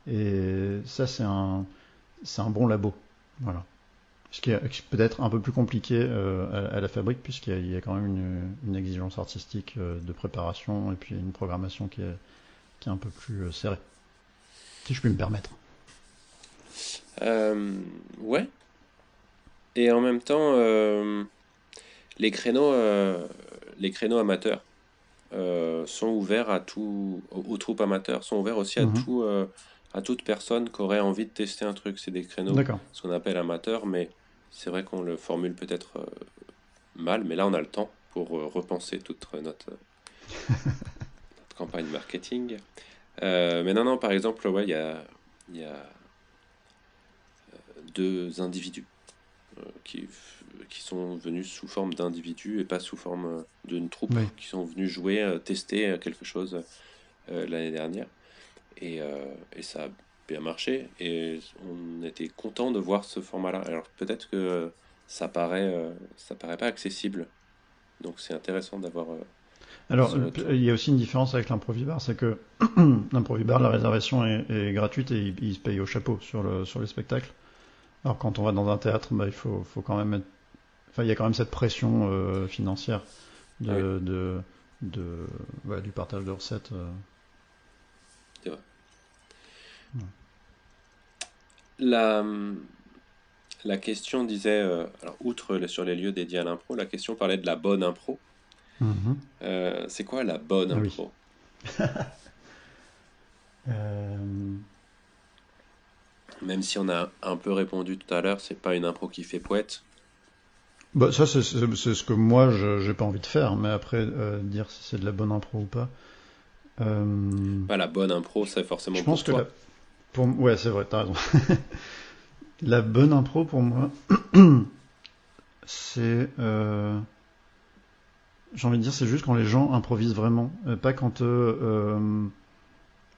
Et ça, c'est un, un bon labo. Voilà. Ce qui est peut-être un peu plus compliqué euh, à, la fabrique, puisqu'il y, a quand même une, une exigence artistique de préparation et puis une programmation qui est, qui est un peu plus serrée. Si je puis me permettre. Euh, ouais. Et en même temps, euh, les créneaux, les créneaux amateurs sont ouverts à tout, aux, aux, troupes amateurs, sont ouverts aussi à Mhm. tout à toute personne qui aurait envie de tester un truc. C'est des créneaux, ce qu'on appelle amateurs, mais c'est vrai qu'on le formule peut-être euh, mal, mais là on a le temps pour euh, repenser toute notre, notre campagne marketing. Euh, mais non, non, par exemple, ouais, il y a, y a deux individus qui, qui sont venus sous forme d'individus et pas sous forme d'une troupe, oui. qui sont venus jouer, tester quelque chose l'année dernière. Et, euh, et, ça a bien marché et on était content de voir ce format là alors peut-être que ça paraît euh, ça paraît pas accessible donc c'est intéressant d'avoir euh, alors il y a aussi une différence avec l'improvibar c'est que l'improvibar la réservation est, est, gratuite et il, il, se paye au chapeau sur le sur les spectacles alors quand on va dans un théâtre bah, il faut, faut quand même être... enfin il y a quand même cette pression euh, financière de, oui. de, de ouais, du partage de recettes c'est vrai. Ouais. La, la question disait, euh, alors outre sur les lieux dédiés à l'impro, la question parlait de la bonne impro. Mm -hmm. euh, c'est quoi la bonne ah, impro? Oui. euh... Même si on a un peu répondu tout à l'heure, c'est pas une impro qui fait poète. Bah, ça, c'est ce que moi, j'ai pas envie de faire, mais après, euh, dire si c'est de la bonne impro ou pas. Euh... Bah, la bonne impro, c'est forcément je pense pour que toi. La... Pour... Ouais, c'est vrai, t'as raison. la bonne impro, pour moi, c'est... Euh... J'ai envie de dire, c'est juste quand les gens improvisent vraiment, pas quand euh,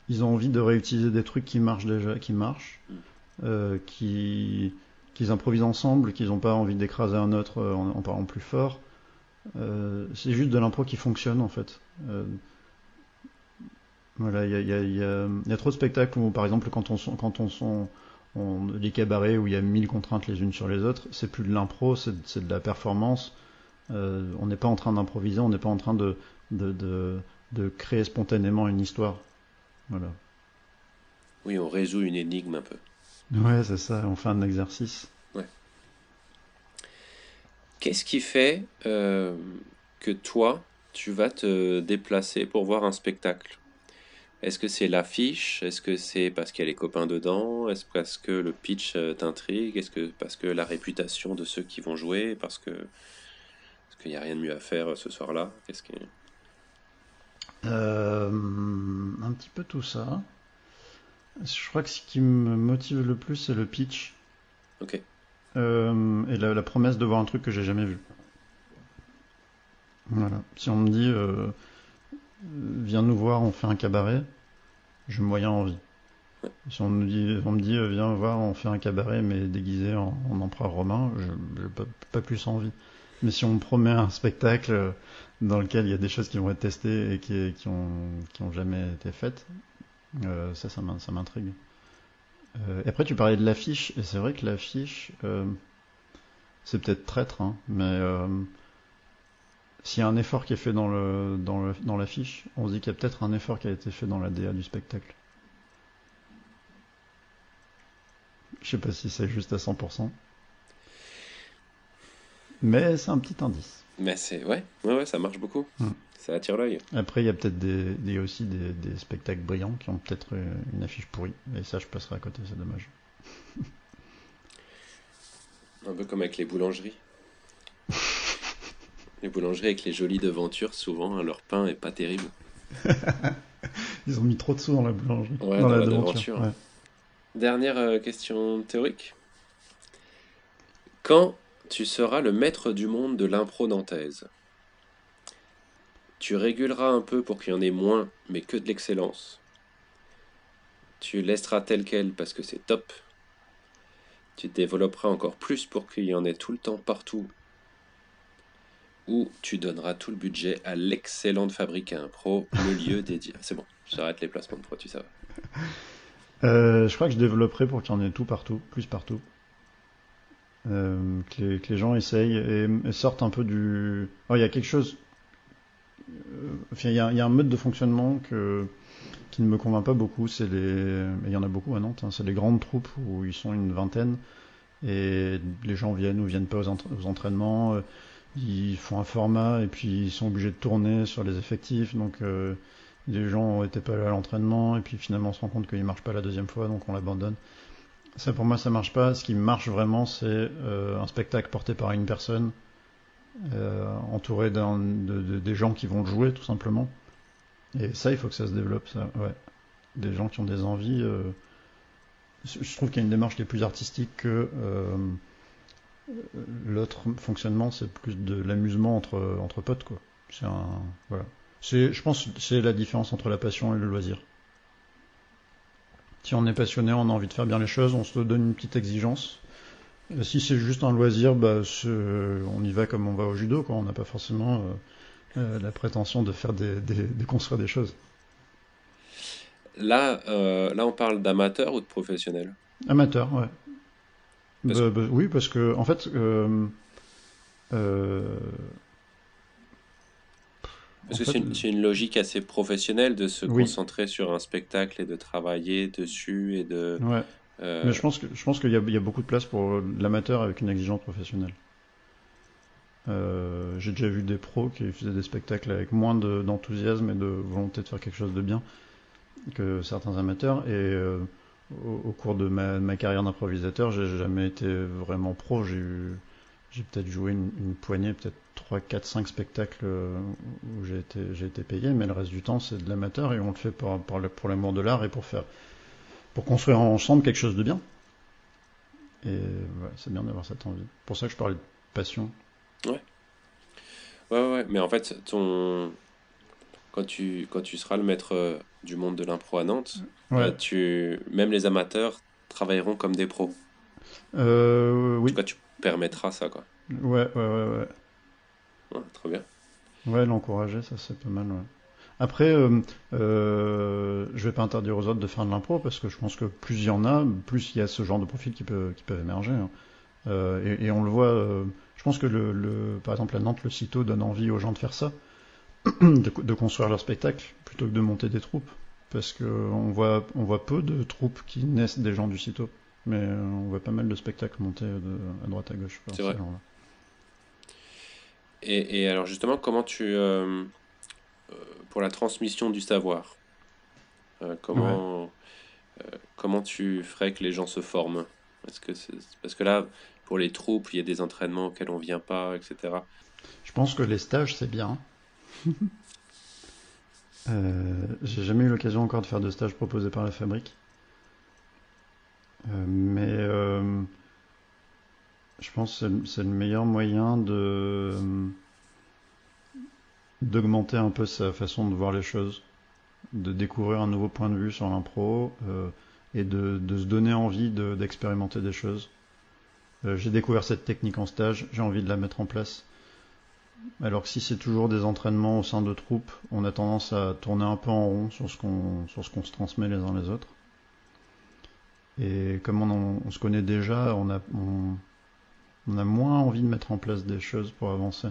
ils ont envie de réutiliser des trucs qui marchent déjà, qui marchent, mm. qui qu'ils improvisent ensemble, qu'ils n'ont pas envie d'écraser un autre en, en parlant plus fort. c'est juste de l'impro qui fonctionne, en fait. Voilà, il y a, y, a, y, a, y a, trop de spectacles où, par exemple, quand on quand on cabarets où il y a mille contraintes les unes sur les autres, c'est plus de l'impro, c'est de la performance. Euh, on n'est pas en train d'improviser, on n'est pas en train de, de, de, de, créer spontanément une histoire. Voilà. Oui, on résout une énigme un peu. Ouais, c'est ça, on fait un exercice. Ouais. Qu'est-ce qui fait euh, que toi, tu vas te déplacer pour voir un spectacle? Est-ce que c'est l'affiche? Est-ce que c'est parce qu'il y a les copains dedans? Est-ce parce que le pitch t'intrigue? Est-ce que parce que la réputation de ceux qui vont jouer? Parce que qu'il n'y a rien de mieux à faire ce soir-là? Qu'est-ce qui euh, un petit peu tout ça. Je crois que ce qui me motive le plus c'est le pitch. Ok. Euh, et la, la, promesse de voir un truc que j'ai jamais vu. Voilà. Si on me dit euh, viens nous voir, on fait un cabaret, je me moyen envie. Si on, nous dit, on me dit, viens voir, on fait un cabaret, mais déguisé en, empereur romain, je n'ai pas, pas, plus envie. Mais si on me promet un spectacle dans lequel il y a des choses qui vont être testées et qui, ont, qui ont jamais été faites, euh, ça, ça m'intrigue. Euh, et après, tu parlais de l'affiche, et c'est vrai que l'affiche, euh, c'est peut-être traître, hein, mais euh, s'il y a un effort qui est fait dans le dans le dans l'affiche, on se dit qu'il y a peut-être un effort qui a été fait dans la DA du spectacle. Je sais pas si c'est juste à 100%. Mais c'est un petit indice. Mais c'est ouais, ouais, ouais, ça marche beaucoup. Hmm. Ça attire l'œil. Après, il y a peut-être des, aussi des, des, spectacles brillants qui ont peut-être une affiche pourrie. Et ça, je passerai à côté, c'est dommage. Un peu comme avec les boulangeries. les boulangeries avec les jolies devantures, souvent, hein, leur pain est pas terrible. Ils ont mis trop de sous dans la boulangerie. Ouais, dans, la, devanture. Dernière euh, question théorique. Quand tu seras le maître du monde de l'impro nantaise, tu réguleras un peu pour qu'il y en ait moins, mais que de l'excellence. Tu laisseras tel quel parce que c'est top. Tu développeras encore plus pour qu'il y en ait tout le temps partout. Ou tu donneras tout le budget à l'excellente fabrique à impro, le lieu dédié. C'est bon, j'arrête les placements de produits, ça va. Euh, je crois que je développerai pour qu'il y en ait tout partout, plus partout. Euh, que, les, gens essayent et, sortent un peu du. Oh, il y a quelque chose. Euh, il y, a, un mode de fonctionnement qui ne me convainc pas beaucoup. C'est les. Il y en a beaucoup à Nantes. Hein, c'est les grandes troupes où ils sont une vingtaine et les gens viennent ou viennent pas aux, entraînements. Euh, ils font un format et puis ils sont obligés de tourner sur les effectifs. Donc les gens n'étaient pas là à l'entraînement et puis finalement on se rend compte qu'ils marchent pas la deuxième fois donc on l'abandonne. Ça pour moi ça marche pas. Ce qui marche vraiment c'est euh, un spectacle porté par une personne, euh, entouré de, des gens qui vont le jouer tout simplement. Et ça il faut que ça se développe ça. Ouais. Des gens qui ont des envies. Euh, je trouve qu'il y a une démarche qui est plus artistique que l'autre fonctionnement c'est plus de l'amusement entre entre potes quoi. C'est un je pense c'est la différence entre la passion et le loisir. Si on est passionné, on a envie de faire bien les choses, on se donne une petite exigence. si c'est juste un loisir, bah, on y va comme on va au judo, quoi. On n'a pas forcément euh, euh, la prétention de faire des, de construire des choses. Là, euh, là, on parle d'amateur ou de professionnel? Amateur, ouais. Bah, bah, oui, parce que en fait, parce que c'est une, logique assez professionnelle de se concentrer sur un spectacle et de travailler dessus et de. Ouais. Euh, Mais je pense que je pense qu'il y, y, a beaucoup de place pour l'amateur avec une exigence professionnelle. Euh, J'ai déjà vu des pros qui faisaient des spectacles avec moins d'enthousiasme et de volonté de faire quelque chose de bien que certains amateurs. Et euh, au, cours de ma, ma carrière d'improvisateur, j'ai jamais été vraiment pro. J'ai eu j'ai peut-être joué une, une poignée, peut-être 3, 4, 5 spectacles euh, où j'ai été, j'ai été payé, mais le reste du temps c'est de l'amateur et on le fait pour, pour, l'amour de l'art et pour faire, pour construire ensemble quelque chose de bien. Et ouais, c'est bien d'avoir cette envie. Pour ça que je parlais de passion. Ouais. Ouais, ouais, mais en fait, ton... quand, tu, quand tu seras le maître euh, du monde de l'impro à Nantes, ouais. Euh, tu... même les amateurs travailleront comme des pros. Euh, oui. En tout cas, tu permettras ça, quoi. Ouais, ouais, ouais, ouais. Ouais, très bien. Ouais, l'encourager, ça c'est pas mal. Ouais. Après, euh, euh, je vais pas interdire aux autres de faire de l'impro parce que je pense que plus il y en a, plus il y a ce genre de profils qui peut, qui peuvent émerger. Hein. Euh, et, et, on le voit. Je pense que le, le, par exemple à Nantes, le CITO donne envie aux gens de faire ça, de, de, construire leur spectacle plutôt que de monter des troupes, parce que on voit, on voit peu de troupes qui naissent des gens du CITO, mais euh, on voit pas mal de spectacles monter de, à droite à gauche. C'est vrai. Et, alors justement, comment tu... Euh, euh, pour la transmission du savoir, euh, comment, comment tu ferais que les gens se forment? Parce que, parce que là, pour les troupes, il y a des entraînements auxquels on vient pas, etc. Je pense que les stages, c'est bien. J'ai jamais eu l'occasion encore de faire de stages proposés par la fabrique. Mais je pense que c'est le meilleur moyen de d'augmenter un peu sa façon de voir les choses, de découvrir un nouveau point de vue sur l'impro, euh, et de, se donner envie d'expérimenter des choses. Euh, j'ai découvert cette technique en stage, j'ai envie de la mettre en place. Alors que si c'est toujours des entraînements au sein de troupes, on a tendance à tourner un peu en rond sur ce qu'on sur ce qu'on se transmet les uns les autres. Et comme on, se connaît déjà, on a on, a moins envie de mettre en place des choses pour avancer.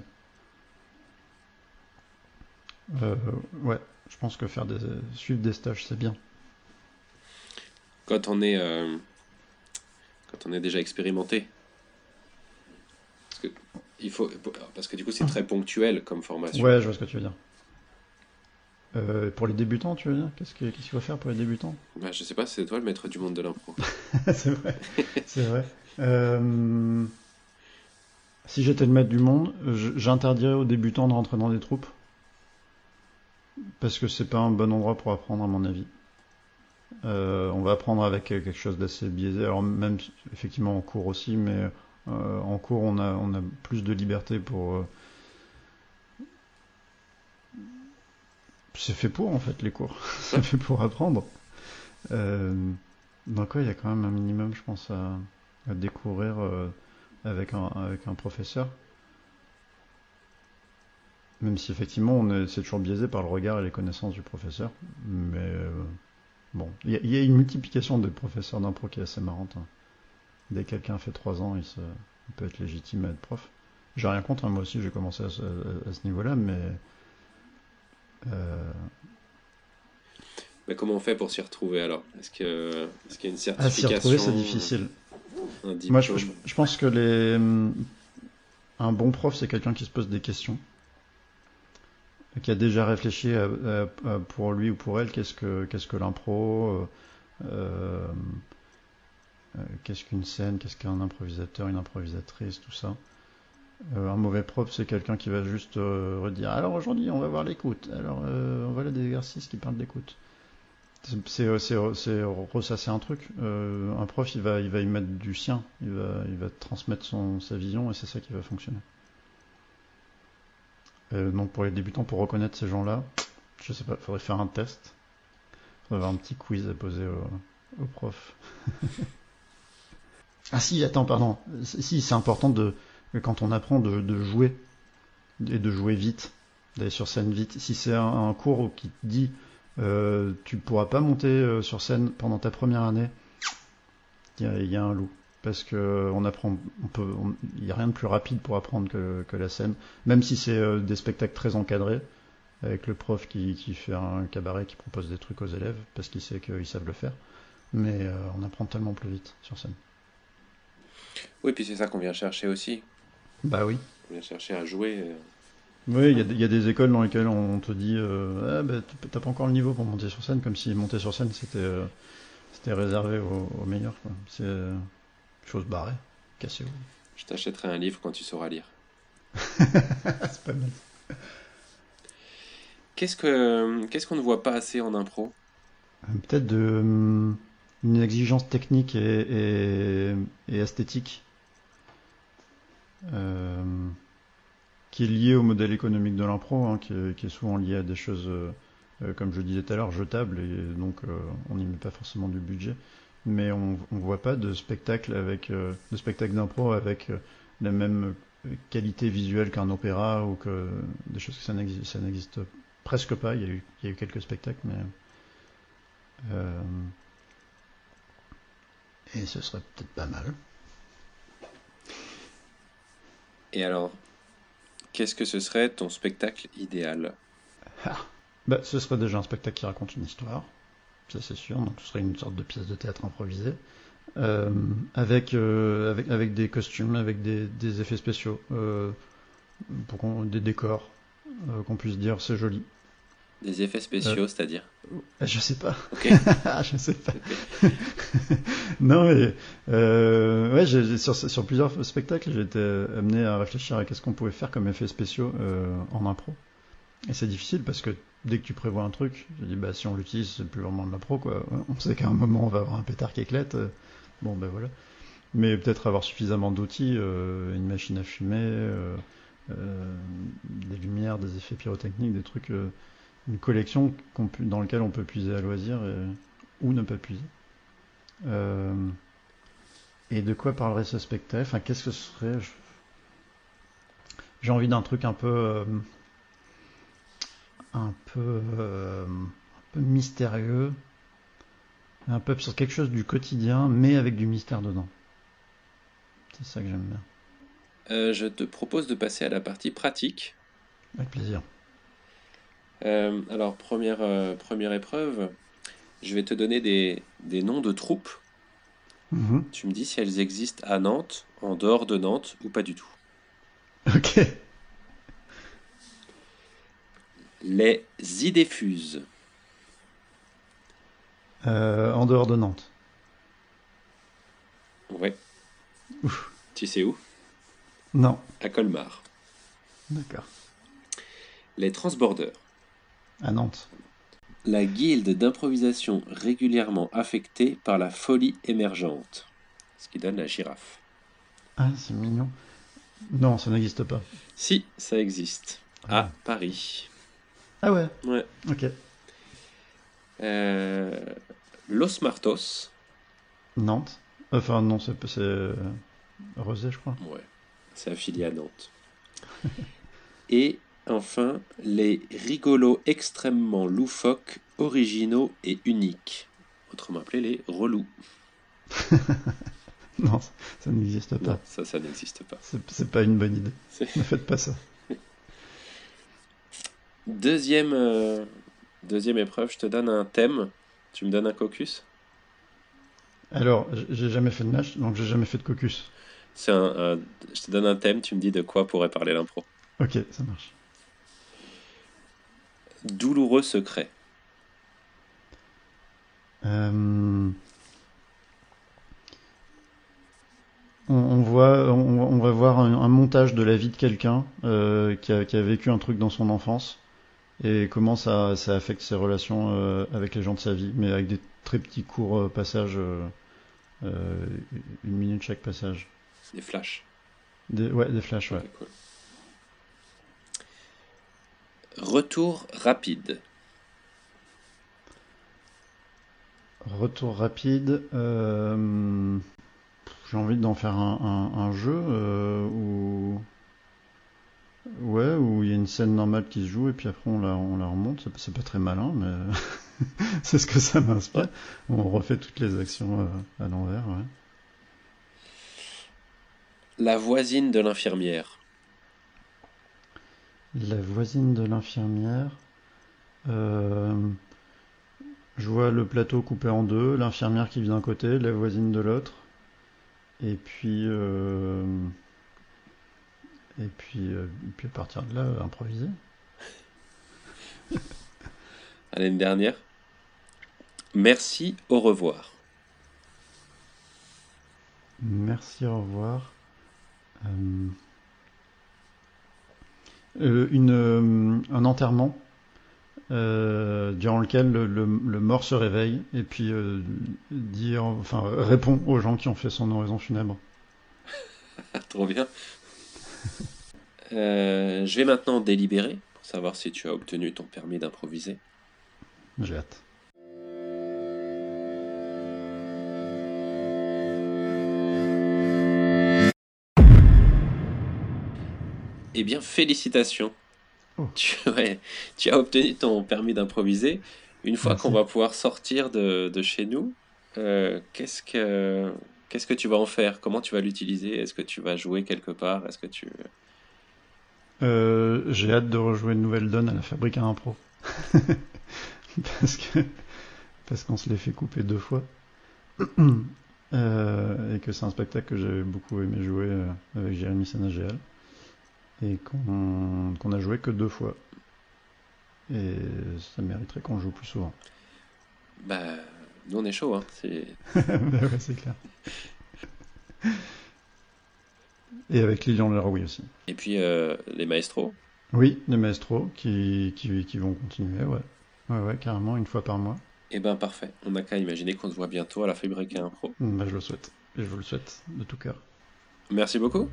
Euh, ouais, je pense que faire des suivre des stages c'est bien. Quand on est euh, quand on est déjà expérimenté, parce que il faut parce que du coup c'est très ponctuel comme formation. Ouais, je vois ce que tu veux dire. Euh, pour les débutants, tu veux dire Qu'est-ce qu'il faut faire pour les débutants bah, Je sais pas, c'est toi le maître du monde de l'impro. c'est vrai. c'est vrai. Euh, si j'étais le maître du monde, j'interdirais aux débutants de rentrer dans des troupes. Parce que c'est pas un bon endroit pour apprendre, à mon avis. Euh, on va apprendre avec quelque chose d'assez biaisé. Alors, même effectivement en cours aussi, mais en cours, on a, on a plus de liberté pour c'est fait pour en fait les cours. c'est fait pour apprendre. Euh, donc il y a quand même un minimum, je pense, à, découvrir euh, avec, un, avec un professeur. Même si effectivement on c'est toujours biaisé par le regard et les connaissances du professeur. Mais euh, bon, il y, a une multiplication des professeurs d'impro qui est assez marrante. Hein. Dès que quelqu'un fait 3 ans, il, se, peut être légitime à être prof. J'ai rien contre, hein, moi aussi j'ai commencé à ce niveau-là, mais euh, Mais comment on fait pour s'y retrouver alors? Est-ce qu'il est y a une certification À s'y retrouver, c'est difficile. Moi, je, je, pense que les... un bon prof, c'est quelqu'un qui se pose des questions, qui a déjà réfléchi pour lui ou pour elle qu'est-ce que, qu'est-ce que l'impro, euh, euh, qu'est-ce qu'une scène, qu'est-ce qu'un improvisateur, une improvisatrice, tout ça. Euh, un mauvais prof, c'est quelqu'un qui va juste euh, redire Alors aujourd'hui, on va voir l'écoute. Alors, euh, on va là des exercices qui parlent d'écoute. C'est ressasser un truc. un prof, il va, y mettre du sien. Il va, transmettre son, sa vision et c'est ça qui va fonctionner. donc, pour les débutants, pour reconnaître ces gens-là, je sais pas, faudrait faire un test. Faudrait avoir un petit quiz à poser au prof. ah si, attends, pardon. Si, c'est important de quand on apprend de, jouer et de jouer vite, d'aller sur scène vite, si c'est un, cours qui te dit euh, tu pourras pas monter euh, sur scène pendant ta première année, il y, a un loup. Parce que on apprend, on peut, il n'y a rien de plus rapide pour apprendre que, la scène, même si c'est euh, des spectacles très encadrés, avec le prof qui, fait un cabaret, qui propose des trucs aux élèves, parce qu'il sait qu'ils savent le faire. Mais on apprend tellement plus vite sur scène. Oui, puis c'est ça qu'on vient chercher aussi. Bah oui. On vient chercher à jouer. Euh. Oui, il y, a des écoles dans lesquelles on te dit euh, ah, bah, t'as pas encore le niveau pour monter sur scène, comme si monter sur scène c'était euh, c'était réservé aux, meilleurs. C'est chose barrée, cassez-vous. Je t'achèterai un livre quand tu sauras lire. C'est pas mal. Qu'est-ce que qu'est-ce qu'on ne voit pas assez en impro? Peut-être de hum, une exigence technique et esthétique euh, qui est lié au modèle économique de l'impro, hein, qui, est souvent lié à des choses, euh, euh, comme je disais tout à l'heure, jetables, et donc on n'y met pas forcément du budget. Mais on ne voit pas de spectacle avec de spectacle d'impro avec la même qualité visuelle qu'un opéra ou que des choses que ça n'existe presque pas. Il y, a eu, il y, a eu, quelques spectacles, mais et ce serait peut-être pas mal. Et alors, qu'est-ce que ce serait ton spectacle idéal ah. bah, Ce serait déjà un spectacle qui raconte une histoire, ça c'est sûr, donc ce serait une sorte de pièce de théâtre improvisée, euh, avec, euh, avec, avec des costumes, avec des, effets spéciaux, euh, pour des décors, qu'on puisse dire c'est joli. Des effets spéciaux, euh, c'est-à-dire euh, Je sais pas. Ok. je sais pas. non, mais euh, ouais, sur, sur, plusieurs spectacles, j'ai été amené à réfléchir à qu'est-ce qu'on pouvait faire comme effets spéciaux en impro. Et c'est difficile parce que dès que tu prévois un truc, je dis bah si on l'utilise, c'est plus vraiment de l'impro quoi. On sait qu'à un moment on va avoir un pétard qui éclate. bon ben voilà. Mais peut-être avoir suffisamment d'outils, une machine à fumer, des lumières, des effets pyrotechniques, des trucs une collection dans laquelle on peut puiser à loisir ou ne pas puiser. Euh, et de quoi parlerait ce spectacle? Enfin, qu'est-ce que ce serait? J'ai envie d'un truc un peu. euh, un peu. euh, un peu mystérieux. Un peu sur quelque chose du quotidien, mais avec du mystère dedans. C'est ça que j'aime bien. Je te propose de passer à la partie pratique. Avec plaisir. Euh, alors, première, euh, première épreuve, je vais te donner des, des noms de troupes. Mhm. Tu me dis si elles existent à Nantes, en dehors de Nantes ou pas du tout. Ok. Les Idéfuses. Euh, en dehors de Nantes. Ouais. Ouf. Tu sais où? Non. À Colmar. D'accord. Les Transbordeurs. À Nantes. La guilde d'improvisation régulièrement affectée par la folie émergente. Ce qui donne la girafe. Ah, c'est mignon. Non, ça n'existe pas. Si, ça existe. À Paris. Ah ouais. Ouais. Ok. Euh, Los Martos. Nantes. Enfin, non, c'est c'est, euh, Rosé, je crois. Ouais. C'est affilié à Nantes. Et enfin, les rigolos extrêmement loufoques, originaux et uniques. Autrement appelés les relous. Non, ça, n'existe pas. Non, ça, ça n'existe pas. C'est pas une bonne idée. Ne faites pas ça. Deuxième, euh, deuxième épreuve, je te donne un thème. Tu me donnes un caucus? Alors, j'ai jamais fait de match, donc j'ai jamais fait de caucus. C'est un, un- Je te donne un thème, tu me dis de quoi pourrait parler l'impro. Ok, ça marche. Douloureux secret. Euh, On, on voit, on, on va voir un, un montage de la vie de quelqu'un euh, qui, a, qui a vécu un truc dans son enfance et comment ça, ça affecte ses relations euh, avec les gens de sa vie, mais avec des très petits courts passages, une minute chaque passage. Des flashs. Des, ouais, des flashs, ouais. Cool. Retour rapide. Retour rapide. euh, J'ai envie d'en faire un, un- un jeu euh, où. Ouais, où il y a une scène normale qui se joue et puis après on la, on la remonte. C'est- pas très malin, mais c'est ce que ça m'inspire. On refait toutes les actions euh, à l'envers, ouais. La voisine de l'infirmière. La voisine de l'infirmière. euh, Je vois le plateau coupé en deux, l'infirmière qui vit d'un côté, la voisine de l'autre. Et puis, euh, et puis, euh, et puis à partir de là, euh, improviser. Allez, une dernière. Merci, au revoir. Merci, au revoir. Euh, euh, une, euh, un enterrement euh, durant lequel le, le- le mort se réveille et puis euh, dire, enfin, répond aux gens qui ont fait son oraison funèbre. Trop bien. Euh, je vais maintenant délibérer pour savoir si tu as obtenu ton permis d'improviser. J'ai hâte. Eh bien, félicitations. Oh. Tu, ouais, tu as obtenu ton permis d'improviser. Une fois qu'on va pouvoir sortir de, de chez nous, euh, qu'est-ce que qu'est-ce que tu vas en faire? Comment tu vas l'utiliser? Est-ce que tu vas jouer quelque part? Est-ce que tu Euh, j'ai hâte de rejouer une nouvelle donne à la fabrique à impro. parce que parce qu'on se l'est fait couper deux fois. Euh, et que c'est un spectacle que j'ai beaucoup aimé jouer avec Jérémy Sénagéal. Et qu'on a joué que deux fois. Et ça mériterait qu'on joue plus souvent. Bah, nous on est chaud. Hein. C'est ouais, c'est clair. Et avec Lilian Leroy aussi. Et puis euh, les maestros. Oui, les maestros qui, qui, qui vont continuer, ouais. Ouais, ouais, carrément, une fois par mois. Eh ben parfait. On n'a qu'à imaginer qu'on se voit bientôt à la Fabrique à Impro. Bah, je le souhaite. Je vous le souhaite de tout cœur. Merci beaucoup.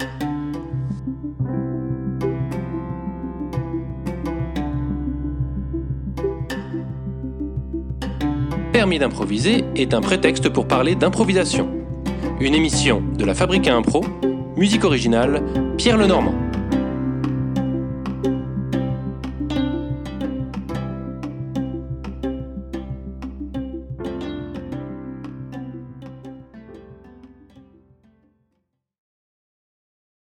Permis d'improviser est un prétexte pour parler d'improvisation. Une émission de la Fabrique à Impro, musique originale, Pierre Lenormand.